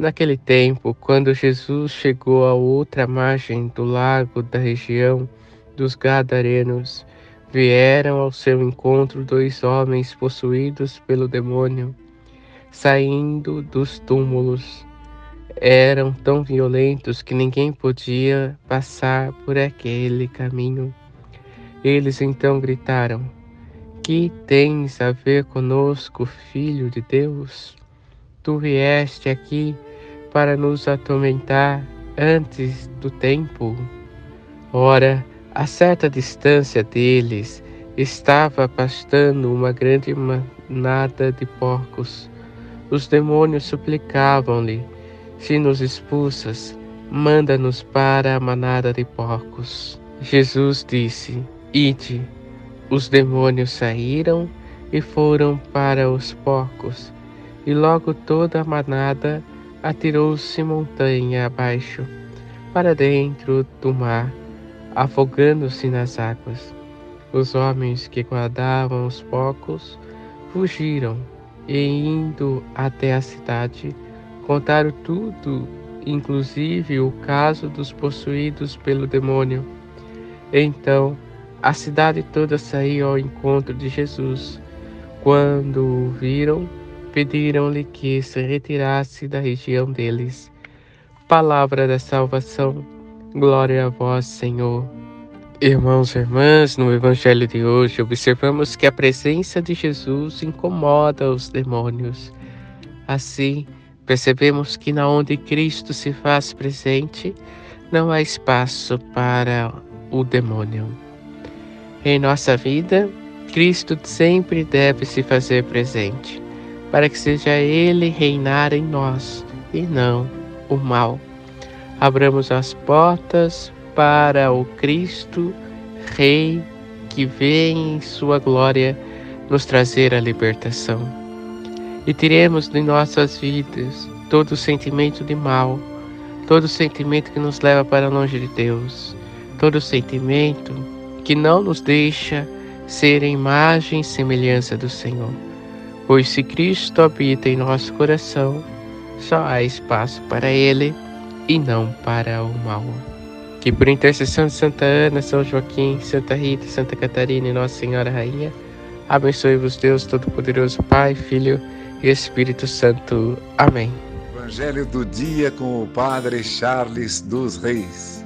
Naquele tempo, quando Jesus chegou à outra margem do lago da região dos Gadarenos, vieram ao seu encontro dois homens possuídos pelo demônio, saindo dos túmulos. Eram tão violentos que ninguém podia passar por aquele caminho. Eles então gritaram: Que tens a ver conosco, filho de Deus? Tu vieste aqui para nos atormentar antes do tempo. Ora, a certa distância deles estava pastando uma grande manada de porcos. Os demônios suplicavam-lhe: Se nos expulsas, manda-nos para a manada de porcos. Jesus disse: Ide. Os demônios saíram e foram para os porcos, e logo toda a manada atirou-se montanha abaixo, para dentro do mar, afogando-se nas águas. Os homens que guardavam os porcos fugiram e, indo até a cidade, contaram tudo, inclusive o caso dos possuídos pelo demônio. Então, a cidade toda saiu ao encontro de Jesus. Quando o viram, pediram-lhe que se retirasse da região deles. Palavra da salvação, glória a vós, Senhor. Irmãos e irmãs, no Evangelho de hoje observamos que a presença de Jesus incomoda os demônios. Assim, percebemos que na onde Cristo se faz presente, não há espaço para o demônio. Em nossa vida, Cristo sempre deve se fazer presente para que seja Ele reinar em nós e não o mal. Abramos as portas para o Cristo, Rei, que vem em Sua glória nos trazer a libertação. E tiremos de nossas vidas todo sentimento de mal, todo sentimento que nos leva para longe de Deus, todo sentimento que não nos deixa ser imagem e semelhança do Senhor. Pois se Cristo habita em nosso coração, só há espaço para Ele e não para o mal. Que por intercessão de Santa Ana, São Joaquim, Santa Rita, Santa Catarina e Nossa Senhora Rainha, abençoe-vos Deus Todo-Poderoso, Pai, Filho e Espírito Santo. Amém. Evangelho do dia com o Padre Charles dos Reis.